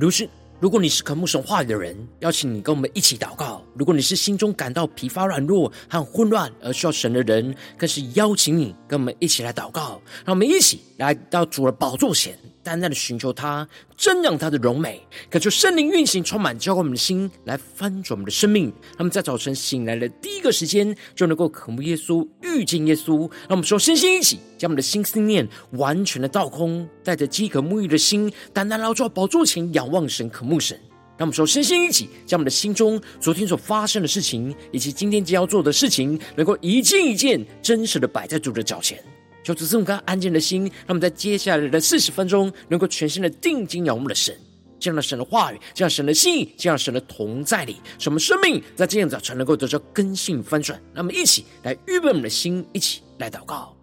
如是。如果你是渴慕神话语的人，邀请你跟我们一起祷告；如果你是心中感到疲乏、软弱和混乱而需要神的人，更是邀请你跟我们一起来祷告。让我们一起来到主的宝座前。单单的寻求他，瞻仰他的荣美，渴求圣灵运行，充满浇灌我们的心，来翻转我们的生命。那么在早晨醒来的第一个时间，就能够渴慕耶稣，遇见耶稣。让我们说，身心一起，将我们的心思念完全的倒空，带着饥渴沐浴的心，单单来到宝座前，仰望神，渴慕神。让我们说，身心一起，将我们的心中昨天所发生的事情，以及今天将要做的事情，能够一件一件真实的摆在主的脚前。求主赐我们安静的心，让我们在接下来的四十分钟，能够全心的定睛仰望我们的神，这样的神的话语，这样神的心意，这样神的同在里，使我们生命在今天早晨能够得到更新翻转。让我们一起来预备我们的心，一起来祷告。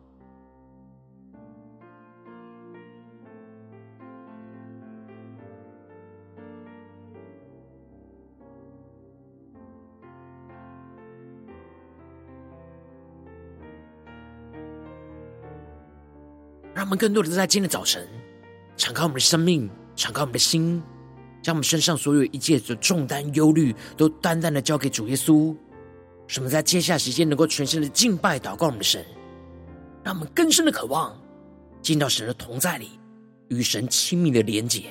让我们更多的在今天的早晨，敞开我们的生命，敞开我们的心，将我们身上所有一切的重担、忧虑，都单单的交给主耶稣。使我们在接下来时间能够全心的敬拜、祷告我们的神，让我们更深的渴望进到神的同在里，与神亲密的连结，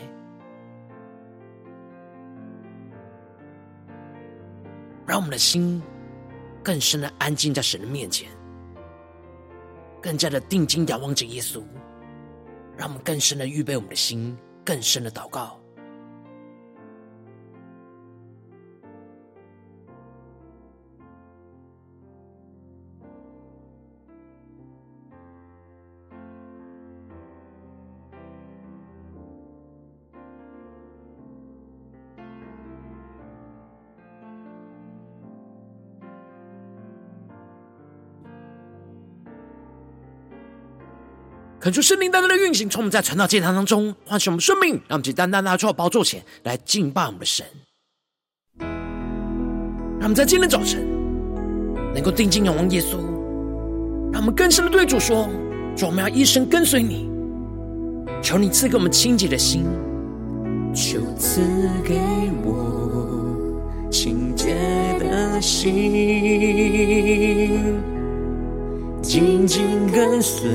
让我们的心更深的安静在神的面前。更加的定睛仰望着耶稣，让我们更深的预备我们的心，更深的祷告。恳求圣灵单单的运行，从我们在传道祭坛当中唤醒我们生命，让我们去单单拿出宝座前来敬拜我们的神。让我们在今天早晨能够定睛仰望耶稣，让我们更深的对主说：主，我们要一生跟随你。求你赐给我们清洁的心，求赐给我清洁的心。紧紧跟随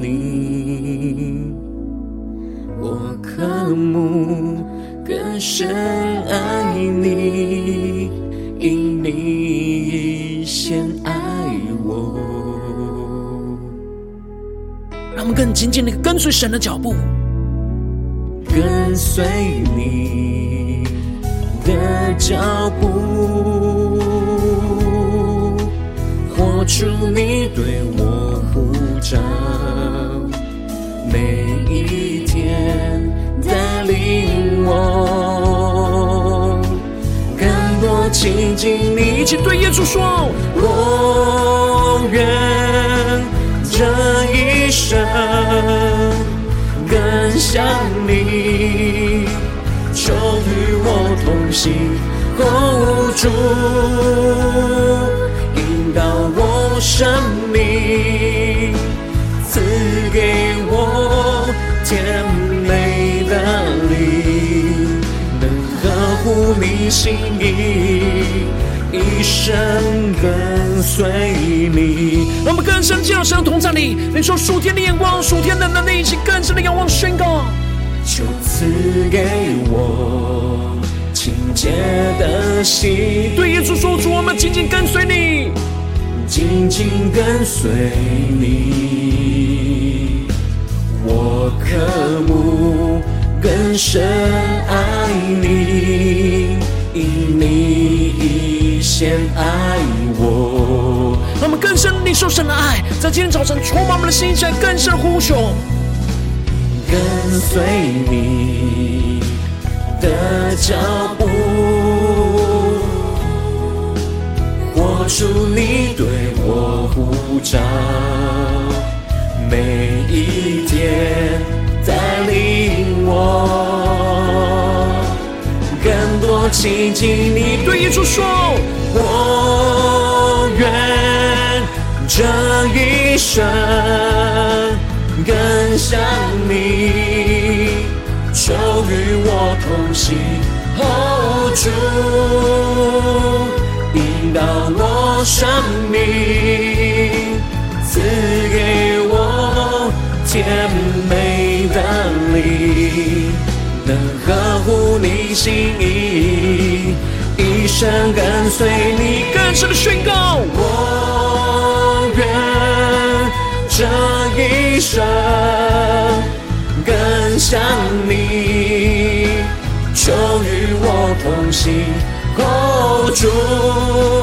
你，我渴慕更深爱你，因你先爱我。让我们更紧紧的跟随神的脚步，跟随你的脚步。主，你对我呼召，每一天带领我更多亲近你。一起对耶稣说：我愿这一生更像你，求与我同行，哦，主。生命赐给我甜美的灵，能呵护你心意，一生跟随你。让我们更深进入神的同在里，领受属天的眼光、属天的能力，一起更深的仰望宣告。就赐给我清洁的心。对耶稣说出，我们紧紧跟随你。紧紧跟随你，我渴慕更深爱你，因你已先爱我。让我们更深领受神的爱，在今天早晨充满我们的心，向更深呼求，跟随你的脚步。主，你对我呼召，每一天带领我更多亲近你。对耶稣说，我愿这一生更像你，求与我同行，Hold 住，到我生命，赐给我甜美的你，能呵护你心意，一生跟随你。更深的宣告，我愿这一生。更像你，求与我同行，Hold 住，引导我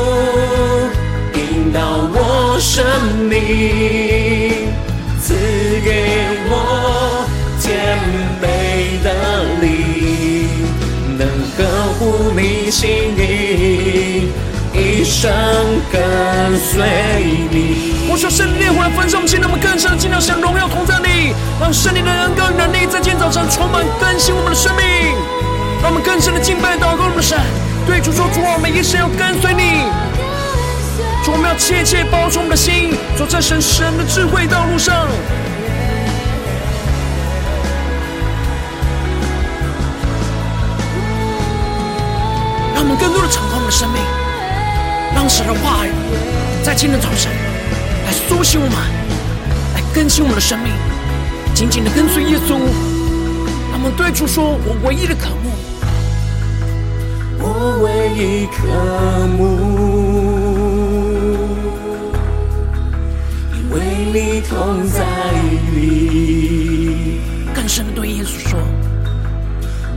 生命，赐给我甜美的灵，能呵护你心意，一生跟随你。我说圣灵烈火来焚烧我们，现在我们更深的进入神荣耀同在里，让圣灵的恩膏与能力在今天早上充满更新我们的生命，让我们更深的敬拜祷告我们的神，对主说主，我们一生要跟随你，主我们要切切保守我们的心，走在神神的智慧道路上，让我们更多的敞开我们的生命，让神的话语在今天早晨。来苏醒我们，来更新我们的生命，紧紧的跟随耶稣。让我们对主说：“我唯一的渴慕，我唯一渴慕，同在里。”更深的对耶稣说：“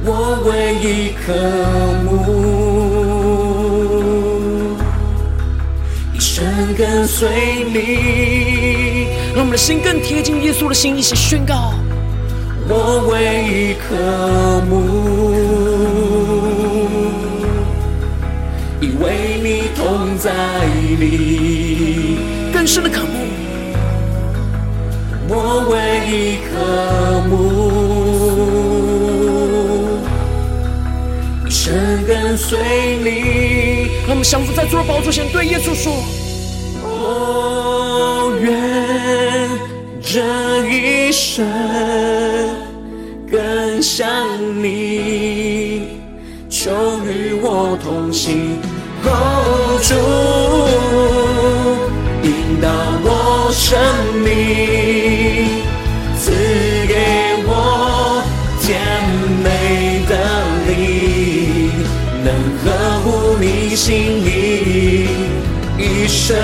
我唯一渴慕。”一生跟随你，让我们的心更贴近耶稣的心，一起宣告：我唯一渴慕，因为你同在里。更深的渴慕，我唯一渴慕，一生跟随你。让我们降服在主的宝座前，对耶稣说。我愿这一生更像你，求与我同行，Hold 住，引导生命，赐给我甜美的灵，能呵护你心意。一生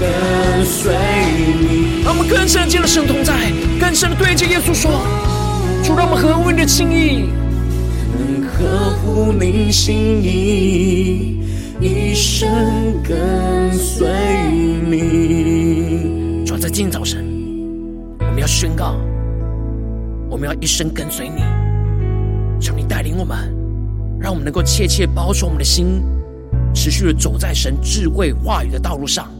跟随你，让我们更深的进入神同在，更深的对着耶稣说：“主，让我们合乎你的心意，能呵护你心意，一生跟随你。”在今天早晨，我们要宣告，我们要一生跟随你，求你带领我们，让我们能够切切保守我们的心。持续的走在神智慧话语的道路上，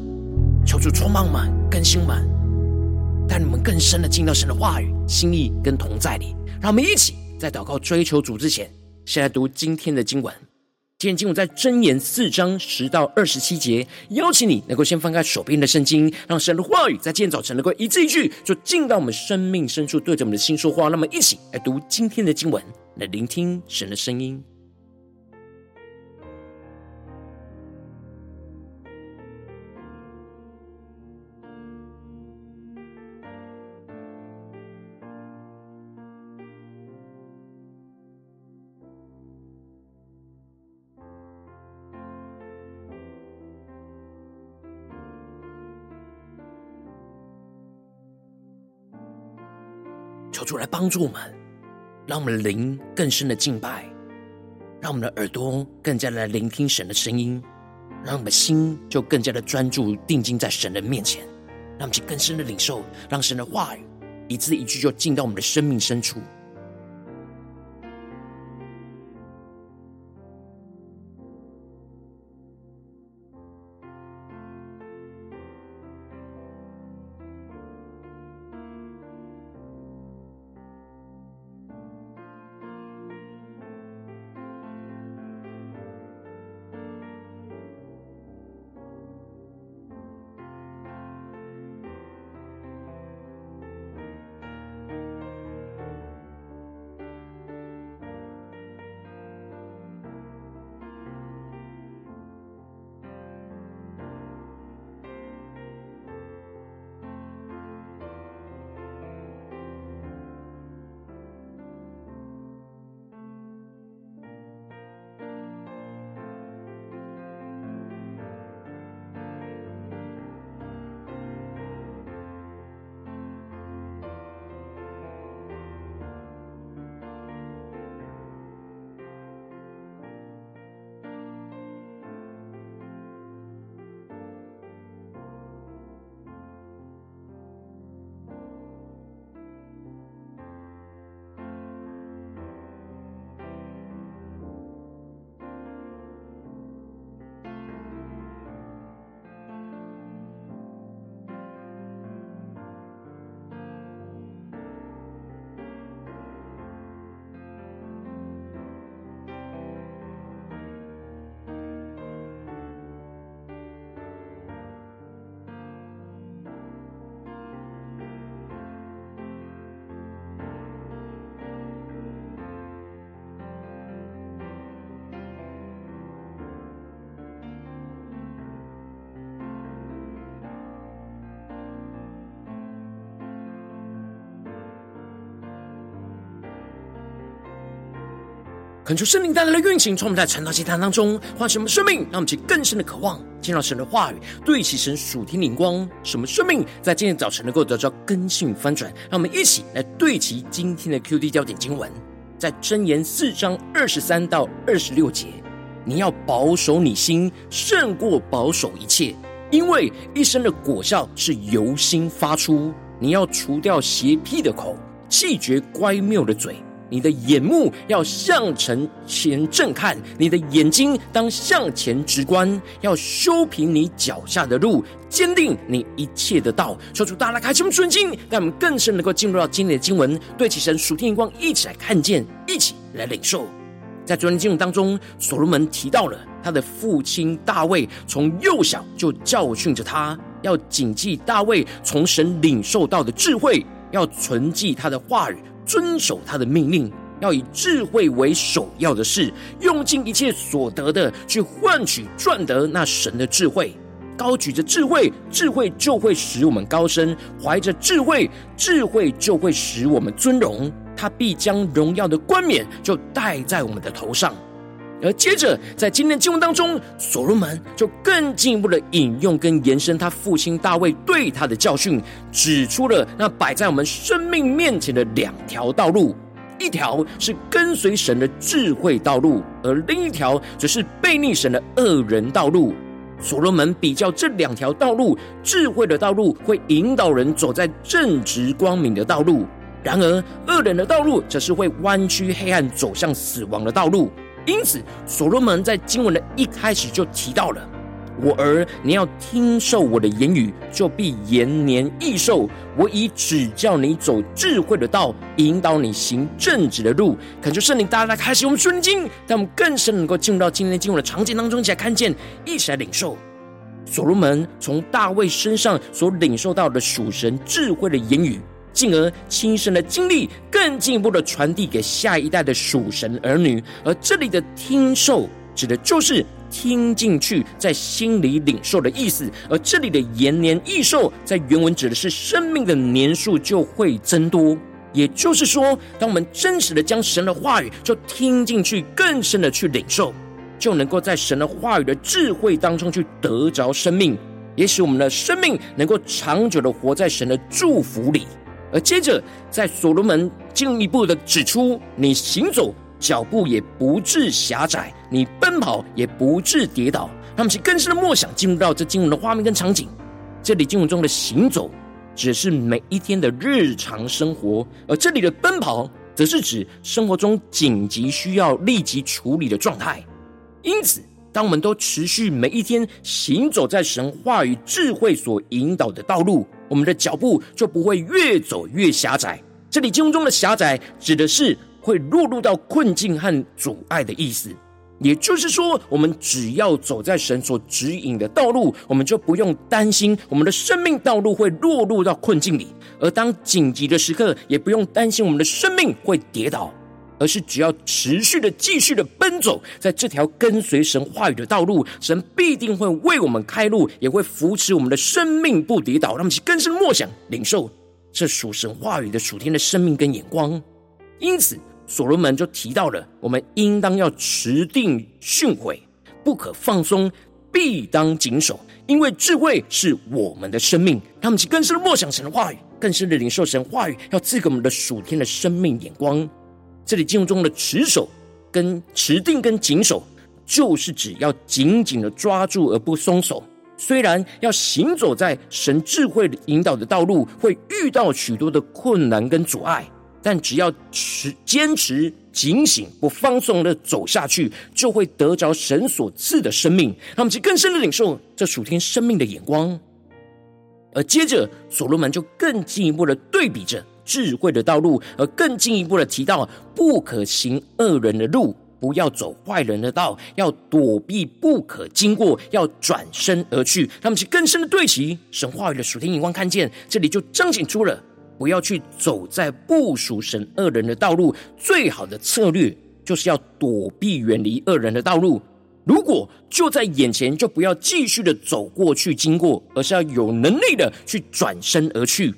求主充满我们、更新我们，带你们更深的进到神的话语、心意跟同在里。让我们一起在祷告追求主之前，先来读今天的经文。今天经文在箴言四章十到二十七节。邀请你能够先翻开手边的圣经，让神的话语在今天早晨能够一字一句，就进到我们生命深处，对着我们的心说话。那么，一起来读今天的经文，来聆听神的声音。主来帮助我们，让我们的灵更深的敬拜，让我们的耳朵更加的来聆听神的声音，让我们的心就更加的专注定睛在神的面前，让我们去更深的领受，让神的话语一字一句就进到我们的生命深处。恳求圣灵带来的运行，从我们在传道祭坛当中唤醒我们生命，让我们去更深的渴望见到神的话语，对齐神属天灵光，使我们生命在今天早晨能够得到更新与翻转。让我们一起来对齐今天的 QD 焦点经文，在箴言四章二十三到二十六节，你要保守你心，胜过保守一切，因为一生的果效是由心发出。你要除掉邪僻的口，弃绝乖谬的嘴。你的眼目要向前前正看，你的眼睛当向前直观，要修平你脚下的路，坚定你一切的道。求主大大开启我们顺经，让我们更深能够进入到今天的经文，对齐神属天的光，一起来看见，一起来领受。在昨天经文当中，所罗门提到了他的父亲大卫，从幼小就教训着他，要谨记大卫从神领受到的智慧，要存记他的话语。遵守他的命令，要以智慧为首要的事，用尽一切所得的去换取赚得那神的智慧。高举着智慧，智慧就会使我们高升；怀着智慧，智慧就会使我们尊荣。他必将荣耀的冠冕就戴在我们的头上。而接着，在今天的经文当中，所罗门就更进一步的引用跟延伸他父亲大卫对他的教训，指出了那摆在我们生命面前的两条道路：一条是跟随神的智慧道路，而另一条则是悖逆神的恶人道路。所罗门比较这两条道路，智慧的道路会引导人走在正直光明的道路，然而恶人的道路则是会弯曲黑暗，走向死亡的道路。因此，所罗门在经文的一开始就提到了：“我儿，你要听受我的言语，就必延年益寿。我已指教你走智慧的道，引导你行正直的路。”恳求圣灵大大开启我们顺经，让我们更深能够进入到今天经文的场景当中，一起来看见，一起来领受所罗门从大卫身上所领受到的属神智慧的言语。进而亲身的经历，更进一步的传递给下一代的属神儿女。而这里的听受，指的就是听进去，在心里领受的意思。而这里的延年益寿，在原文指的是生命的年数就会增多。也就是说，当我们真实的将神的话语就听进去，更深的去领受，就能够在神的话语的智慧当中去得着生命，也使我们的生命能够长久的活在神的祝福里。而接着，在所罗门进一步的指出，你行走脚步也不致狭窄，你奔跑也不致跌倒。他们是更深的默想，进入到这经文的画面跟场景。这里经文中的行走，只是每一天的日常生活；而这里的奔跑，则是指生活中紧急需要立即处理的状态。因此，当我们都持续每一天行走在神话语智慧所引导的道路，我们的脚步就不会越走越狭窄。这里经文中的狭窄，指的是会落入到困境和阻碍的意思。也就是说，我们只要走在神所指引的道路，我们就不用担心我们的生命道路会落入到困境里；而当紧急的时刻，也不用担心我们的生命会跌倒。而是只要持续的、继续的奔走在这条跟随神话语的道路，神必定会为我们开路，也会扶持我们的生命不跌倒。让我们去更深默想、领受这属神话语的属天的生命跟眼光。因此，所罗门就提到了，我们应当要持定训诲，不可放松，必当谨守，因为智慧是我们的生命。让我们去更深的默想神的话语，更深的领受神话语，要赐给我们的属天的生命眼光。这里经文中的持守、跟持定、跟谨守，就是指要紧紧的抓住而不松手。虽然要行走在神智慧引导的道路，会遇到许多的困难跟阻碍，但只要持坚持、警醒、不放松的走下去，就会得着神所赐的生命。让我们去更深的领受这属天生命的眼光。而接着，所罗门就更进一步的对比着。智慧的道路，而更进一步的提到，不可行恶人的路，不要走坏人的道，要躲避，不可经过，要转身而去。他们是更深的对齐神话语的属天眼光，看见这里就彰显出了，不要去走在不属神恶人的道路，最好的策略就是要躲避远离恶人的道路。如果就在眼前，就不要继续的走过去经过，而是要有能力的去转身而去。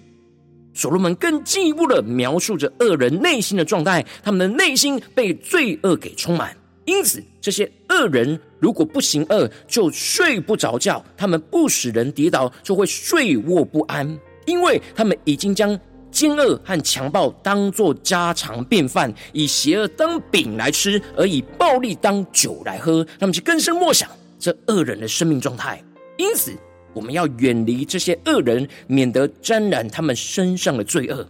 所罗门更进一步的描述着恶人内心的状态，他们的内心被罪恶给充满。因此，这些恶人如果不行恶，就睡不着觉；他们不使人跌倒，就会睡卧不安，因为他们已经将奸恶和强暴当作家常便饭，以邪恶当饼来吃，而以暴力当酒来喝。他们就更深默想这恶人的生命状态。因此，我们要远离这些恶人，免得沾染他们身上的罪恶。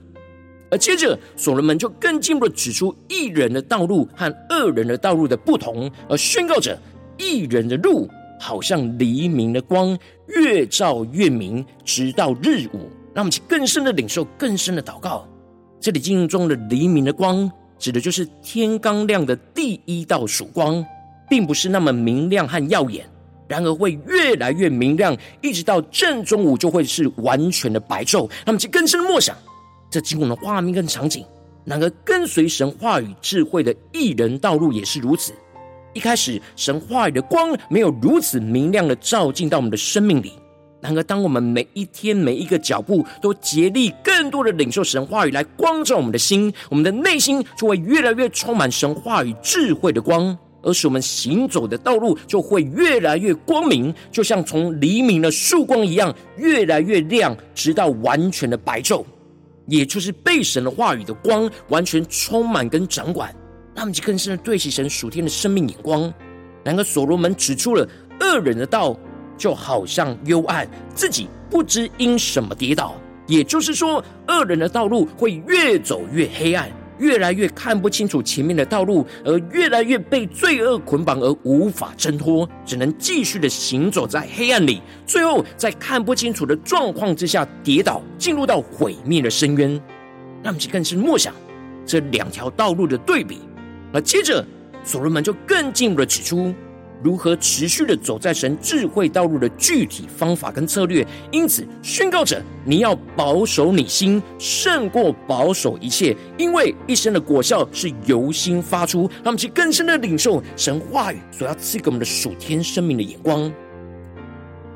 而接着，所罗门就更进一步的指出异人的道路和恶人的道路的不同，而宣告着异人的路好像黎明的光，越照越明，直到日午。让我们去更深的领受，更深的祷告。这里经文中的黎明的光，指的就是天刚亮的第一道曙光，并不是那么明亮和耀眼，然而会越来越明亮，一直到正中午就会是完全的白昼。让我们去更深默想。这经文的画面跟场景，然而跟随神话语智慧的艺人道路也是如此。一开始，神话语的光没有如此明亮的照进到我们的生命里。然而，当我们每一天每一个脚步都竭力更多的领受神话语来光照我们的心，我们的内心就会越来越充满神话语智慧的光，而使我们行走的道路就会越来越光明，就像从黎明的曙光一样，越来越亮，直到完全的白昼。也就是被神的话语的光完全充满跟掌管，那么就更深的对齐神属天的生命眼光。然而所罗门指出了恶人的道就好像幽暗，自己不知因什么跌倒。也就是说，恶人的道路会越走越黑暗。越来越看不清楚前面的道路，而越来越被罪恶捆绑而无法挣脱，只能继续的行走在黑暗里，最后在看不清楚的状况之下跌倒，进入到毁灭的深渊。那么就更是默想这两条道路的对比，而接着所罗门就更进一步的指出。如何持续的走在神智慧道路的具体方法跟策略，因此宣告着你要保守你心胜过保守一切，因为一生的果效是由心发出。让我们去更深的领受神话语所要赐给我们的属天生命的眼光。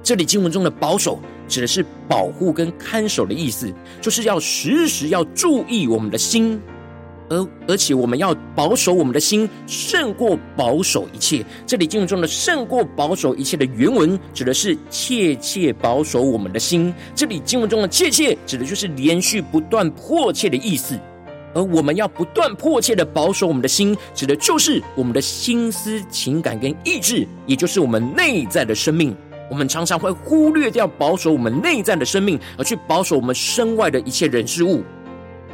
这里经文中的保守指的是保护跟看守的意思，就是要时时要注意我们的心。而而且我们要保守我们的心，胜过保守一切。这里经文中的“胜过保守一切”的原文指的是切切保守我们的心。这里经文中的“切切”指的就是连续不断、迫切的意思。而我们要不断、迫切的保守我们的心，指的就是我们的心思、情感跟意志，也就是我们内在的生命。我们常常会忽略掉保守我们内在的生命，而去保守我们身外的一切人事物。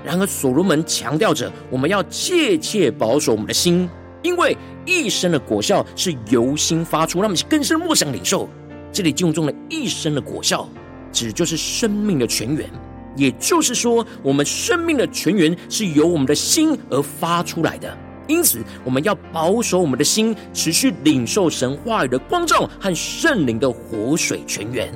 然而，所罗门强调着，我们要切切保守我们的心，因为一生的果效是由心发出。让我们更深默想领受，这里经文中的一生的果效，指就是生命的泉源。也就是说，我们生命的泉源是由我们的心而发出来的。因此，我们要保守我们的心，持续领受神话语的光照和圣灵的活水泉源。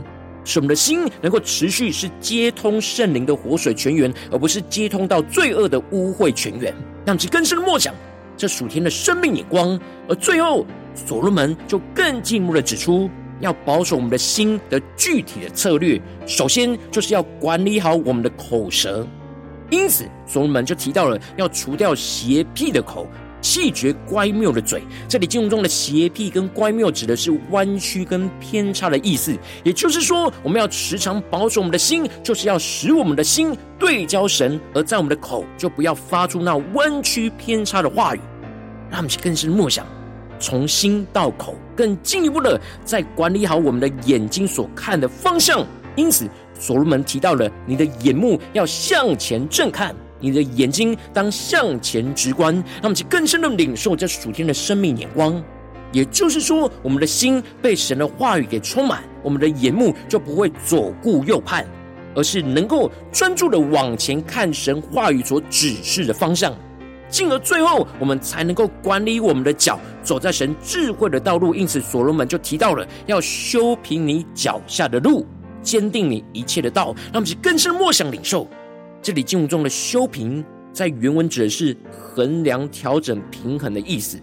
使我们的心能够持续是接通圣灵的活水泉源，而不是接通到罪恶的污秽泉源。让其更深的默想这属天的生命眼光。而最后，所罗门就更进一步的指出，要保守我们的心的具体的策略，首先就是要管理好我们的口舌。因此，所罗门就提到了要除掉邪僻的口。气绝乖谬的嘴，这里经文中的邪僻跟乖谬指的是弯曲跟偏差的意思。也就是说，我们要时常保守我们的心，就是要使我们的心对焦神，而在我们的口就不要发出那弯曲偏差的话语。让我们更是默想，从心到口，更进一步的在管理好我们的眼睛所看的方向。因此，所罗门提到了你的眼目要向前正看。你的眼睛当向前直观，让我们去更深的领受这属天的生命眼光。也就是说，我们的心被神的话语给充满，我们的眼目就不会左顾右盼，而是能够专注的往前看神话语所指示的方向，进而最后我们才能够管理我们的脚，走在神智慧的道路。因此，所罗门就提到了要修平你脚下的路，坚定你一切的道，让我们去更深默想领受。这里经文中的修平，在原文指的是衡量、调整、平衡的意思。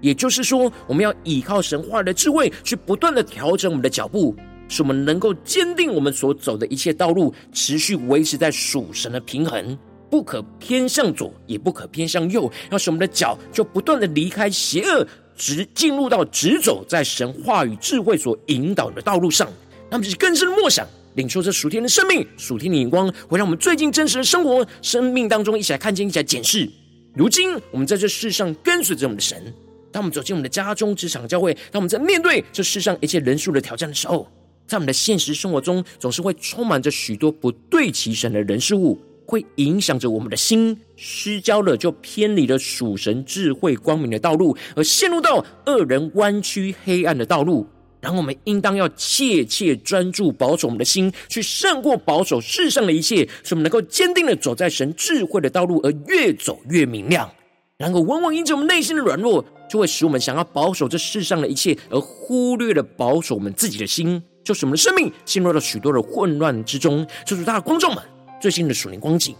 也就是说，我们要依靠神话的智慧，去不断的调整我们的脚步，使我们能够坚定我们所走的一切道路，持续维持在属神的平衡，不可偏向左，也不可偏向右。要使我们的脚就不断的离开邪恶，直进入到直走在神话语智慧所引导的道路上。那么，是更深的默想，领受这属天的生命、属天的眼光，会让我们最近真实的生活、生命当中一起来看见、一起来检视。如今，我们在这世上跟随着我们的神，当我们走进我们的家中、职场、教会，当我们在面对这世上一切人数的挑战的时候，在我们的现实生活中，总是会充满着许多不对齐神的人事物，会影响着我们的心，失焦了就偏离了属神智慧光明的道路，而陷入到恶人弯曲黑暗的道路。然后我们应当要切切专注保守我们的心，去胜过保守世上的一切，使我们能够坚定的走在神智慧的道路，而越走越明亮。然后往往因着我们内心的软弱，就会使我们想要保守这世上的一切，而忽略了保守我们自己的心，就使我们的生命陷入了许多的混乱之中。就是大的观众们，最新的属灵光景，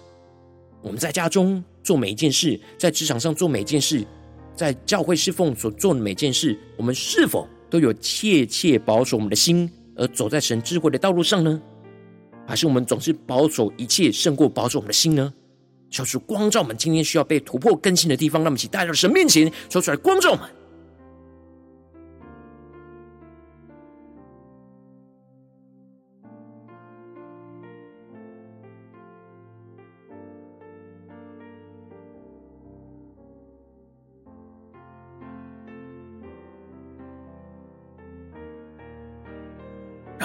我们在家中做每一件事，在职场上做每件事，在教会侍奉所做的每件事，我们是否都有切切保守我们的心，而走在神智慧的道路上呢？还是我们总是保守一切胜过保守我们的心呢？就是光照我们今天需要被突破更新的地方，让我们一起带到神面前，说出来光照我们。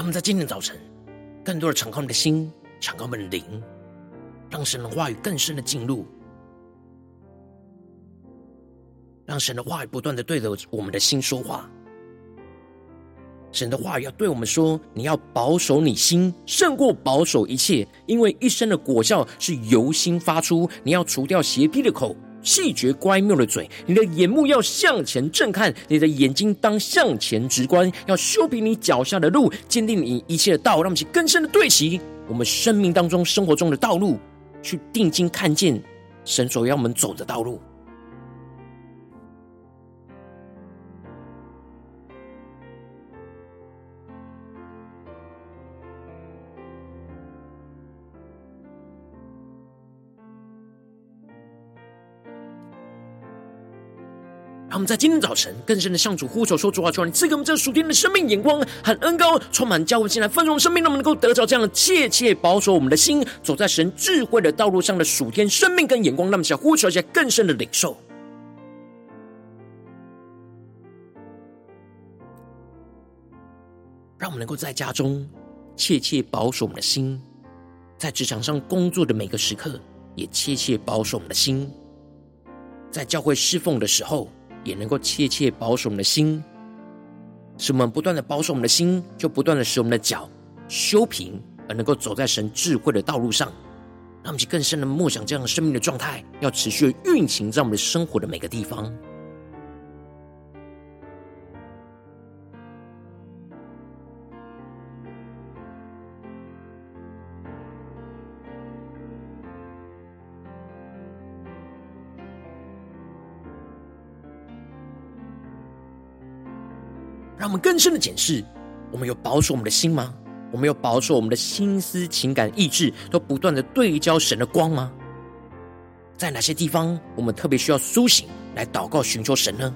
们在今天早晨，更多的敞开我们的心，敞开我们的灵，让神的话语更深的进入，让神的话语不断的对着我们的心说话。神的话语要对我们说：你要保守你心，胜过保守一切，因为一生的果效是由心发出。你要除掉邪僻的口。细嚼乖谬的嘴，你的眼目要向前正看，你的眼睛当向前直观，要修平你脚下的路，坚定你一切的道，让我们更深的对齐我们生命当中、生活中的道路，去定睛看见神所要我们走的道路。让我们在今天早晨更深的向主呼求说：“主啊，求你赐给我们这属天的生命眼光和恩膏，充满教会进来丰盛生命，让我们能够得着这样的切切保守我们的心，走在神智慧的道路上的属天生命跟眼光。让我们想呼求一下更深的领受，让我们能够在家中切切保守我们的心，在职场上工作的每个时刻也切切保守我们的心，在教会侍奉的时候。”也能够切切保守我们的心，使我们不断的保守我们的心，就不断的使我们的脚修平，而能够走在神智慧的道路上。让我们去更深的默想这样的生命的状态，要持续的运行在我们的生活的每个地方。让我们更深的检视：我们有保守我们的心吗？我们有保守我们的心思、情感、意志，都不断的对焦神的光吗？在哪些地方，我们特别需要苏醒来祷告、寻求神呢？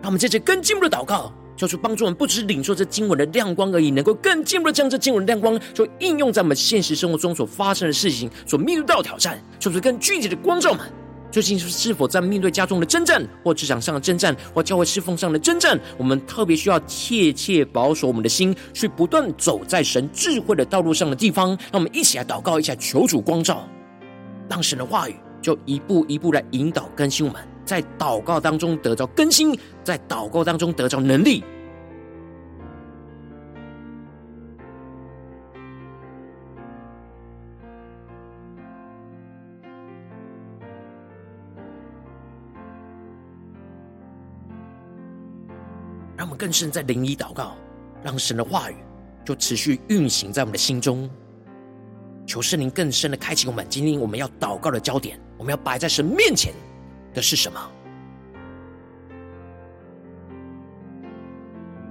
让我们在这更进一步的祷告，求主帮助我们，不只是领受这经文的亮光而已，能够更进一步的将这经文的亮光，就应用在我们现实生活中所发生的事情、所面对到的挑战，就是更具体的光照们。究竟是是否在面对家中的征战，或职场上的征战，或教会侍奉上的征战，我们特别需要切切保守我们的心，去不断走在神智慧的道路上的地方。让我们一起来祷告，一起来求主光照，让神的话语就一步一步来引导更新我们，在祷告当中得到更新，在祷告当中得到能力。更深在灵里祷告，让神的话语就持续运行在我们的心中。求圣灵更深的开启我们。今天我们要祷告的焦点，我们要摆在神面前的是什么？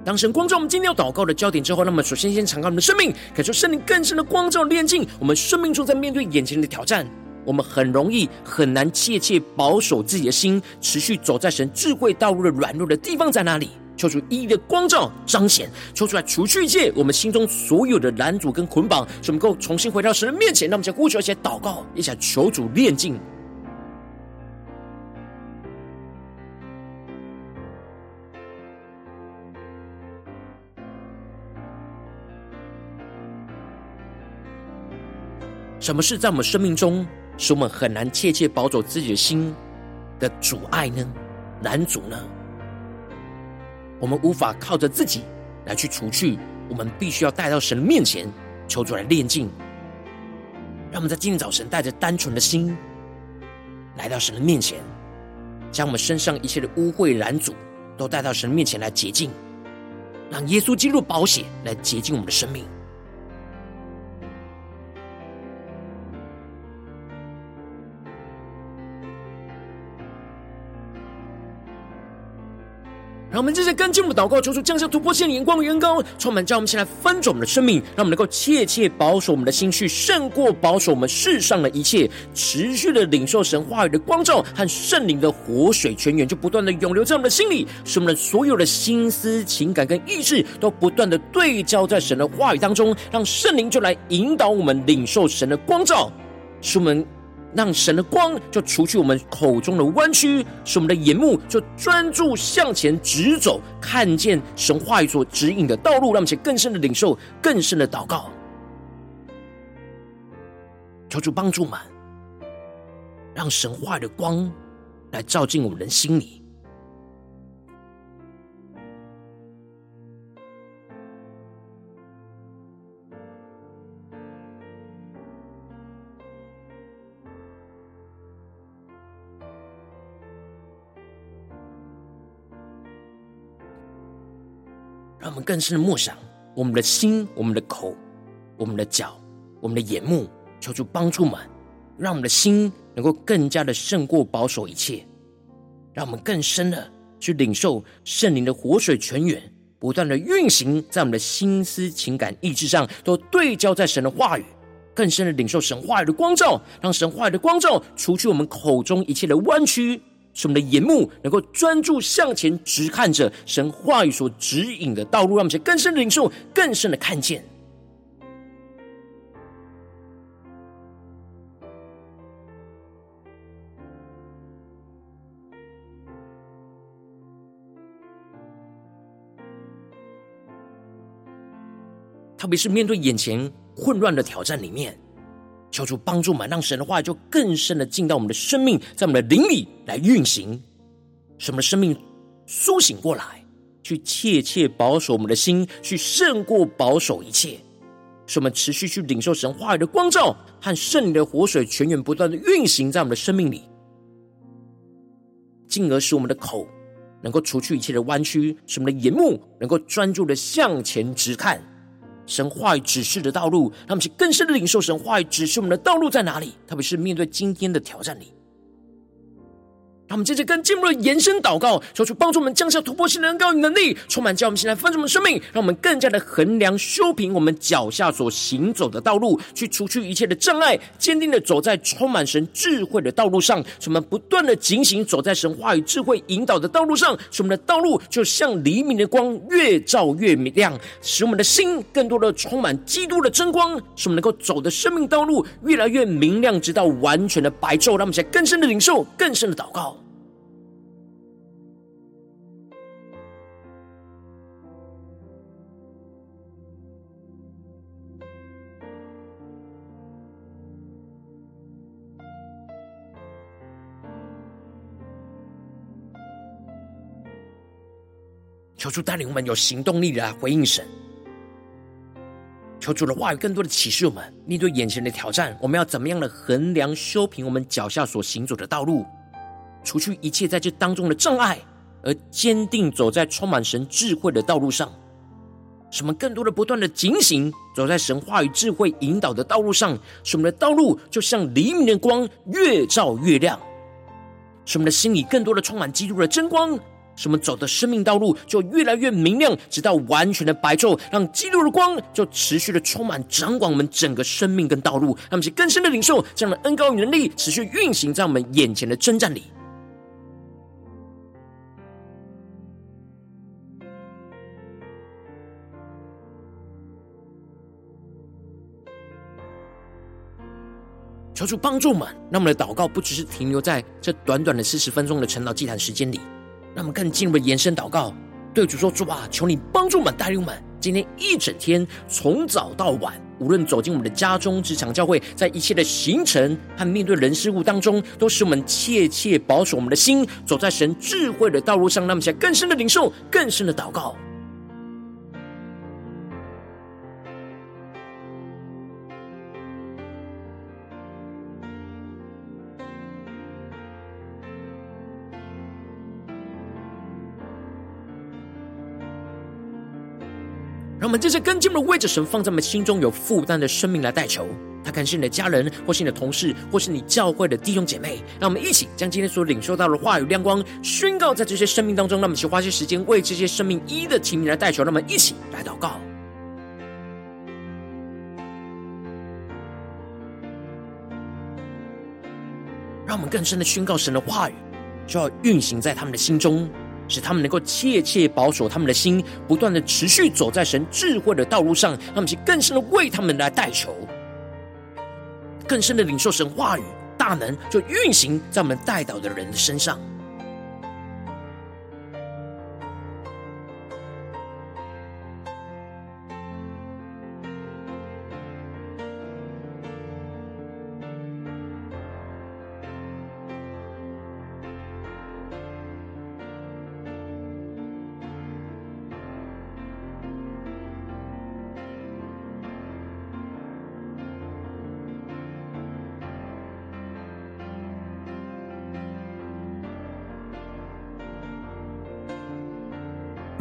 当神光照我们今天要祷告的焦点之后，那么首先先敞开我们的生命，感受圣灵更深的光照炼净我们生命中在面对眼前的挑战。我们很容易很难切切保守自己的心，持续走在神智慧道路的软弱的地方在哪里？求主一一的光照彰显，求出来除去一切我们心中所有的拦阻跟捆绑，使我们能够重新回到神的面前。让我们先呼求，一起祷告，一起求主炼净。什么是在我们生命中使我们很难切切保守自己的心的阻碍呢？拦阻呢？我们无法靠着自己来去除去，我们必须要带到神的面前，求主来炼净。让我们在今天早晨带着单纯的心来到神的面前，将我们身上一切的污秽染阻都带到神面前来洁净，让耶稣进入保险来洁净我们的生命。让我们这些跟进我们的祷告，求主降下突破性的眼光与恩膏，充满，叫我们先来翻转我们的生命，让我们能够切切保守我们的心，绪胜过保守我们世上的一切，持续的领受神话语的光照和圣灵的活水泉源，就不断的涌流在我们的心里，使我们的所有的心思、情感跟意志都不断的对焦在神的话语当中，让圣灵就来引导我们领受神的光照，使我们。让神的光就除去我们口中的弯曲，使我们的眼目就专注向前直走，看见神话语所指引的道路，让我们更深的领受，更深的祷告，求主帮助们，让神话语的光来照进我们的心里。让我们更深的默想，我们的心、我们的口、我们的脚、我们的眼目，求主帮助们，让我们的心能够更加的胜过保守一切，让我们更深的去领受圣灵的活水泉源，不断的运行在我们的心思、情感、意志上，都对焦在神的话语，更深的领受神话语的光照，让神话语的光照除去我们口中一切的弯曲。使我们的眼目能够专注向前，直看着神话语所指引的道路，让我们更深的领受，更深的看见。特别是面对眼前混乱的挑战里面。求主帮助我们，让神的话就更深的进到我们的生命，在我们的灵里来运行，使我们的生命苏醒过来，去切切保守我们的心，去胜过保守一切，使我们持续去领受神话语的光照和圣灵的活水源源不断的运行在我们的生命里，进而使我们的口能够除去一切的弯曲，使我们的眼目能够专注的向前直看。神话语指示的道路，他们是更深的领受神话语指示我们的道路在哪里。特别是面对今天的挑战里。让我们接着更进入了延伸祷告，求主帮助我们降下突破性的恩膏与能力，充满叫我们现在丰盛的生命，让我们更加的衡量修平我们脚下所行走的道路，去除去一切的障碍，坚定的走在充满神智慧的道路上。使我们不断的警醒，走在神话语智慧引导的道路上，使我们的道路就像黎明的光，越照越明亮，使我们的心更多的充满基督的真光，使我们能够走的生命道路越来越明亮，直到完全的白昼。让我们在更深的领受，更深的祷告。求主带领我们有行动力的来回应神，求主的话语更多的启示我们，面对眼前的挑战，我们要怎么样的衡量修平我们脚下所行走的道路，除去一切在这当中的障碍，而坚定走在充满神智慧的道路上。使我们更多的不断的警醒，走在神话语智慧引导的道路上，使我们的道路就像黎明的光，越照越亮。使我们的心里更多的充满基督的真光。使我们走的生命道路就越来越明亮，直到完全的白昼，让基督的光就持续的充满掌管我们整个生命跟道路，让我们更深的领受这样的恩膏与能力，持续运行在我们眼前的征战里。求主帮助我们，让我们的祷告不只是停留在这短短的四十分钟的晨祷祭坛时间里，他们更进一步延伸祷告，对主说：主啊，求你帮助我们，带领我们，今天一整天从早到晚，无论走进我们的家中、职场、教会，在一切的行程和面对人事物当中，都使我们切切保守我们的心，走在神智慧的道路上。那么，想更深的领受，更深的祷告。我们这些更进一步的为着神放在我们心中有负担的生命来代求。他感谢你的家人，或是你的同事，或是你教会的弟兄姐妹。让我们一起将今天所领受到的话语亮光宣告在这些生命当中。让我们一起花些时间为这些生命一的提名来代求。让我们一起来祷告。让我们更深的宣告神的话语，就要运行在他们的心中。使他们能够切切保守他们的心，不断的持续走在神智慧的道路上。让我们去更深的为他们来代求，更深的领受神话语大能，就运行在我们代祷的人的身上。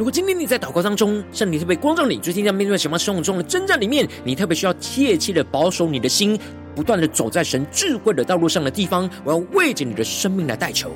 果今天你在祷告当中，圣灵特别光照你，最近在面对什么生活中的征战里面，你特别需要切切的保守你的心，不断的走在神智慧的道路上的地方，我要为着你的生命来代求。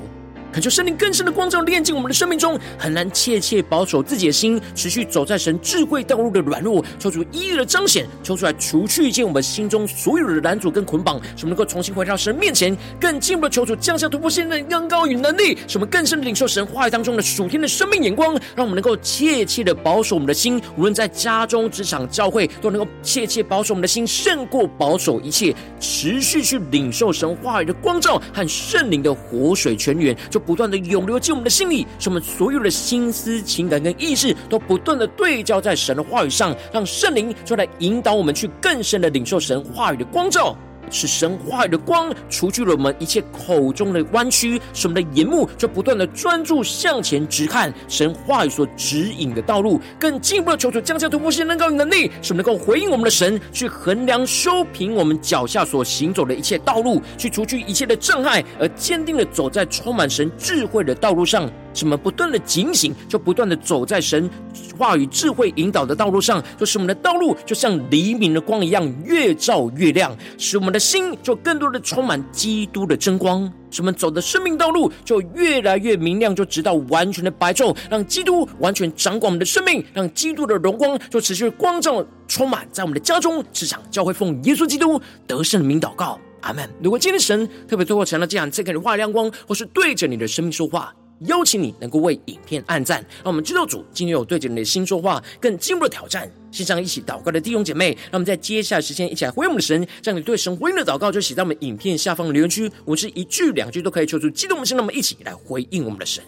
恳求圣灵更深的光照，炼进我们的生命中，很难切切保守自己的心，持续走在神智慧道路的软弱，求主一一的彰显，求出来除去一切我们心中所有的拦阻跟捆绑，使我们能够重新回到神面前，更进一步的求主降下突破性的恩膏与能力，使我们更深的领受神话语当中的属天的生命眼光，让我们能够切切的保守我们的心，无论在家中、职场、教会，都能够切切保守我们的心，胜过保守一切，持续去领受神话语的光照和圣灵的活水泉源，就。不断的涌流进我们的心里，使我们所有的心思、情感跟意识都不断的对焦在神的话语上，让圣灵就来引导我们去更深的领受神话语的光照。是神话语的光，除去了我们一切口中的弯曲，使我们的眼目就不断的专注向前直看神话语所指引的道路，更进一步的求主降下突破性能高与能力，使我们能够回应我们的神，去衡量修平我们脚下所行走的一切道路，去除去一切的障碍，而坚定的走在充满神智慧的道路上。使我们不断的警醒，就不断的走在神话语智慧引导的道路上，就使我们的道路就像黎明的光一样，越照越亮，使我们的心就更多的充满基督的真光，使我们走的生命道路就越来越明亮，就直到完全的白昼，让基督完全掌管我们的生命，让基督的荣光就持续光照充满在我们的家中、职场、教会，奉耶稣基督得胜的名祷告，阿门。如果今天神特别透过成了这样，再给你画亮光，或是对着你的生命说话。邀请你能够为影片按赞，让我们知道主今天有对着你的心说话，更进一步的挑战。线上一起祷告的弟兄姐妹，让我们在接下来时间一起来回应我们的神，让你对神回应的祷告就写在我们影片下方的留言区。我是一句两句都可以求出激动的心，那么一起来回应我们的神。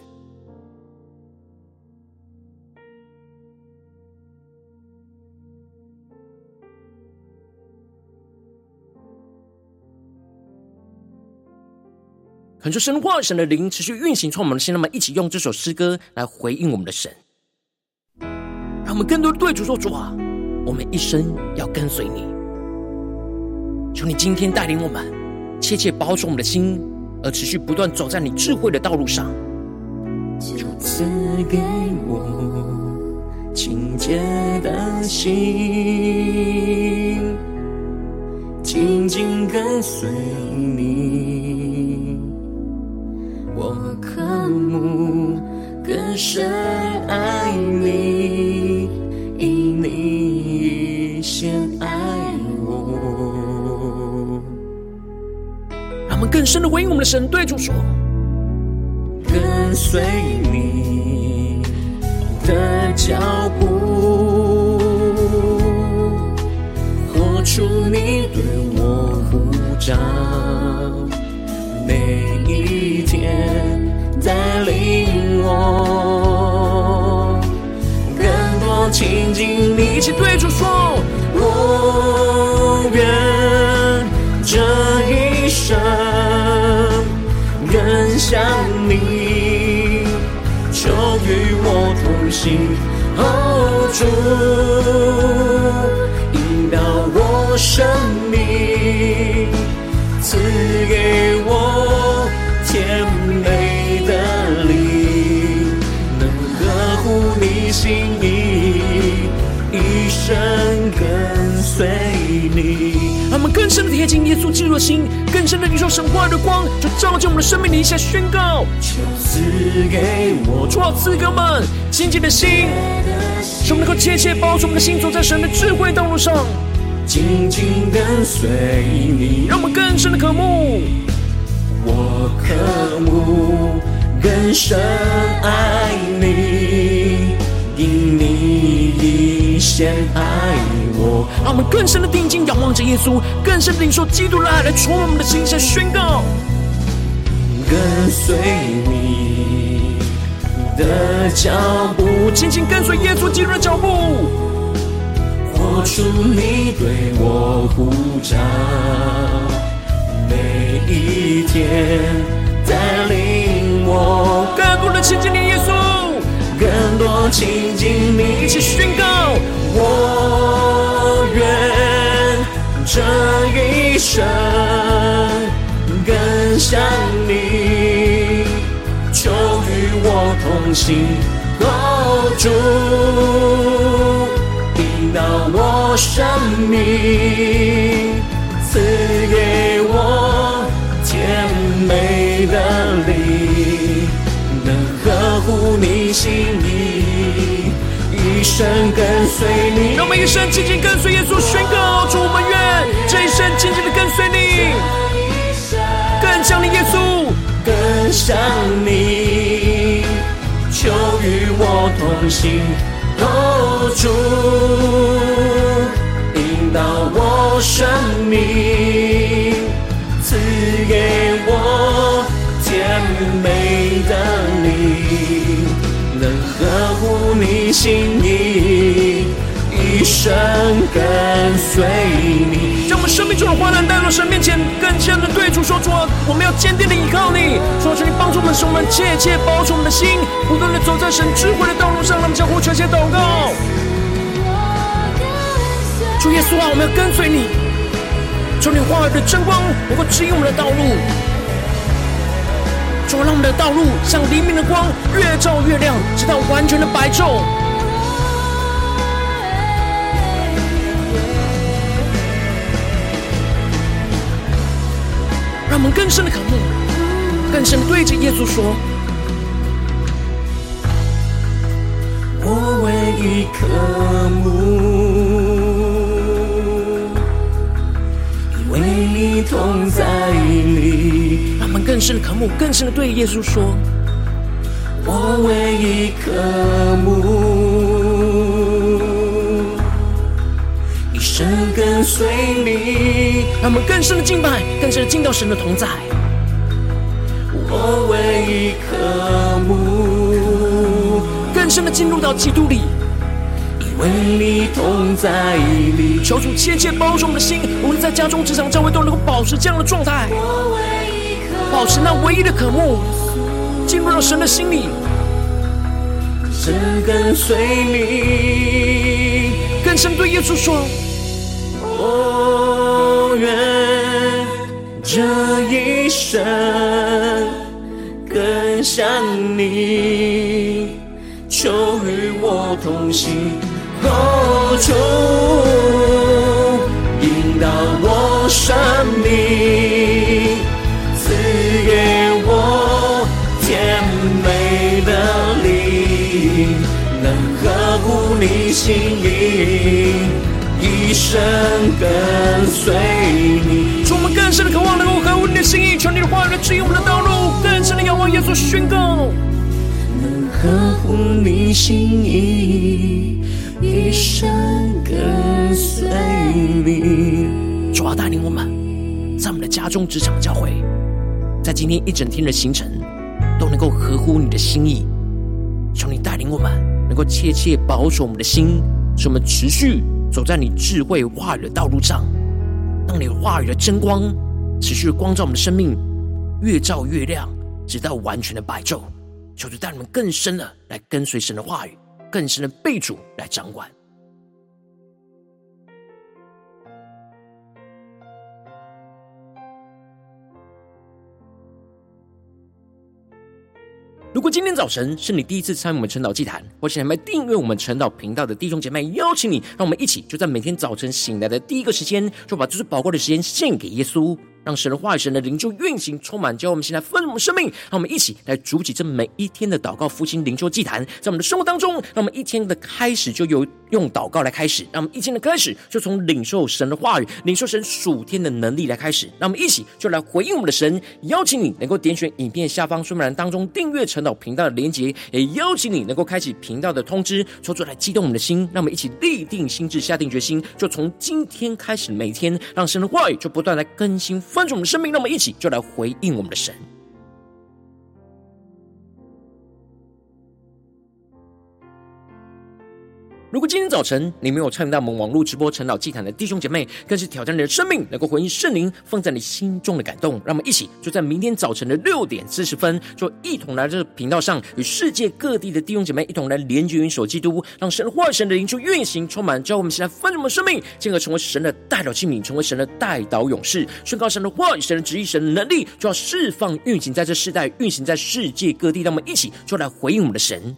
恳求神话神的灵持续运行，从我们的心，那么一起用这首诗歌来回应我们的神，让我们更多的对主说：主啊，我们一生要跟随你。求你今天带领我们，切切保守我们的心，而持续不断走在你智慧的道路上。就赐给我清洁的心，紧紧跟随你。深爱你，因你先爱我。让我们更深的回应我们的神，对主说：跟随你的脚步，活出你对我呼召，每一天带领我更多亲近你。一起对主说：我愿这一生更像你，求与我同行，哦，主引导我生命，们更深的贴近耶稣基督的心，更深的领受神话的光，就照进我们的生命里，一下宣告：求赐给我主啊，赐给我们亲近的心，使我们能够切切保守我们的心，走在神的智慧道路上，紧紧跟随你。让我们更深的渴慕，我渴慕更深爱你，因你先爱我。让我们更深的定睛仰望着耶稣，更深的领受基督的爱来充满我们的心，来宣告。跟随你的脚步，紧紧跟随耶稣基督的脚步，活出你对我呼召，每一天带领我更多的亲近你，耶稣，更多亲近你，一起宣告：我愿这一生更像你，求与我同行，哦，主引导我生命，赐你心意，一生跟随你。让我们一生紧紧跟随耶稣，宣告：主，我们愿这一生紧紧的跟随你，更像你，耶稣，更像你，求与我同行，哦，主引导我生命，赐给我甜美的，呵护你心意，一生跟随你。将我们生命中的患难带到神面前，更加的对主说：主啊，我们要坚定的依靠你。说求你帮助我们，使我们切切保守我们的心，不断的走在神智慧的道路上。让我们将呼求些祷告。主耶稣啊，我们要跟随你。求你话语的真光能够指引我们的道路。主，让我们的道路像黎明的光，越照越亮，直到完全的白昼。让我们更深的渴慕，更深的对着耶稣说：“我唯一渴慕，因为你同在里。”深的渴慕，更深的对耶稣说：“我唯一渴慕，一生跟随你。”让我们更深的敬拜，更深的进到神的同在。我唯一渴慕，更深的进入到基督里，因为你同在里。求主切切保守我们的心，无论在家中、职场、教会，都能够保持这样的状态，保持那唯一的渴慕，进入到神的心里，深跟随你，更深对耶稣说。我愿这一生更像你，求与我同行，哦，主赐给我甜美的灵，合乎你心意，一生跟随你。主，我们更深的渴望能够合乎你的心意，求你的话语指引我们的道路，更深的仰望耶稣宣告，能合乎你心意，一生跟随你。主啊，带领我们在我们的家中、职场、教会，在今天一整天的行程，都能够合乎你的心意。求你带领我们，能够切切保守我们的心，使我们持续走在你智慧话语的道路上。让你话语的真光持续光照我们的生命，越照越亮，直到完全的白昼。求主带你们更深的来跟随神的话语，更深的被主来掌管。如果今天早晨是你第一次参与我们晨祷祭坛，或是还没订阅我们晨祷频道的弟兄姐妹，邀请你，让我们一起就在每天早晨醒来的第一个时间，就把这最宝贵的时间献给耶稣。让神的话语、神的灵就运行、充满，教我们现在丰盛的生命。让我们一起来筑起这每一天的祷告、复兴、灵修祭坛，在我们的生活当中，让我们一天的开始就由用祷告来开始。让我们一天的开始就从领受神的话语、领受神属天的能力来开始。让我们一起就来回应我们的神。邀请你能够点选影片下方说明栏当中订阅晨祷频道的连结，也邀请你能够开启频道的通知，说出来激动我们的心。让我们一起立定心智、下定决心，就从今天开始，每天让神的话语就不断来更新。关注我们生命，让我们一起就来回应我们的神。如果今天早晨你没有参与到我们网络直播晨祷祭坛的弟兄姐妹，更是挑战你的生命，能够回应圣灵放在你心中的感动。让我们一起就在明天早晨的六点四十分，就一同来这个频道上，与世界各地的弟兄姐妹一同来连接、元首基督，让神的话、神的灵就运行、充满，教我们现在丰盛的生命，进而成为神的代祷器皿，成为神的代祷勇士，宣告神的话语、神的旨意、神的能力，就要释放、运行在这世代，运行在世界各地。让我们一起就来回应我们的神。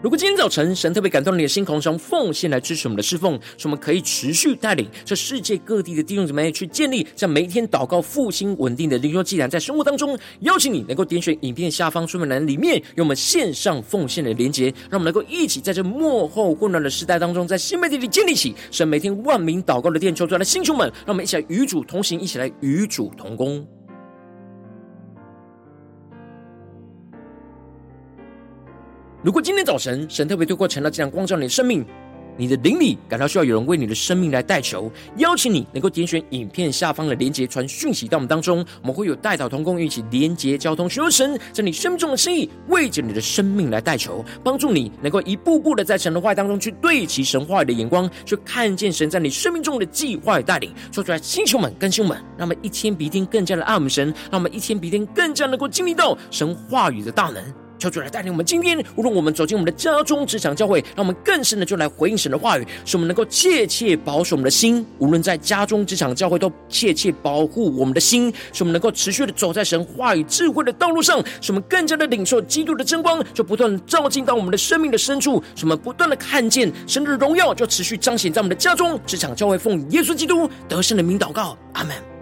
如果今天早晨神特别感动你的心，同时用奉献来支持我们的侍奉，使我们可以持续带领这世界各地的弟兄姊妹去建立这每一天祷告复兴稳定的灵修祭坛，在生活当中，邀请你能够点选影片下方说明栏里面有我们线上奉献的连结，让我们能够一起在这幕后混乱的时代当中，在新媒体里建立起神每天万名祷告的殿，求主来的弟兄们，让我们一起来与主同行，一起来与主同工。如果今天早晨神特别透过晨祷这样光照你的生命，你的灵里感到需要有人为你的生命来代求，邀请你能够点选影片下方的连结，传讯息到我们当中，我们会有代祷同工一起连结交通，寻求神在你生命中的心意，为着你的生命来代求，帮助你能够一步步的在神的话语当中去对齐神话语的眼光，去看见神在你生命中的计划与带领。说出来，星球们、更新们，让我们一天比一天更加的爱我们神，让我们一天比一天更加能够经历到神话语的大能。求主来带领我们，今天无论我们走进我们的家中、职场、教会，让我们更深的就来回应神的话语，使我们能够切切保守我们的心。无论在家中、职场、教会，都切切保护我们的心，使我们能够持续的走在神话语智慧的道路上，使我们更加的领受基督的真光，就不断的照进到我们的生命的深处，使我们不断的看见神的荣耀，就持续彰显在我们的家中、职场、教会，奉耶稣基督得胜的名祷告，阿门。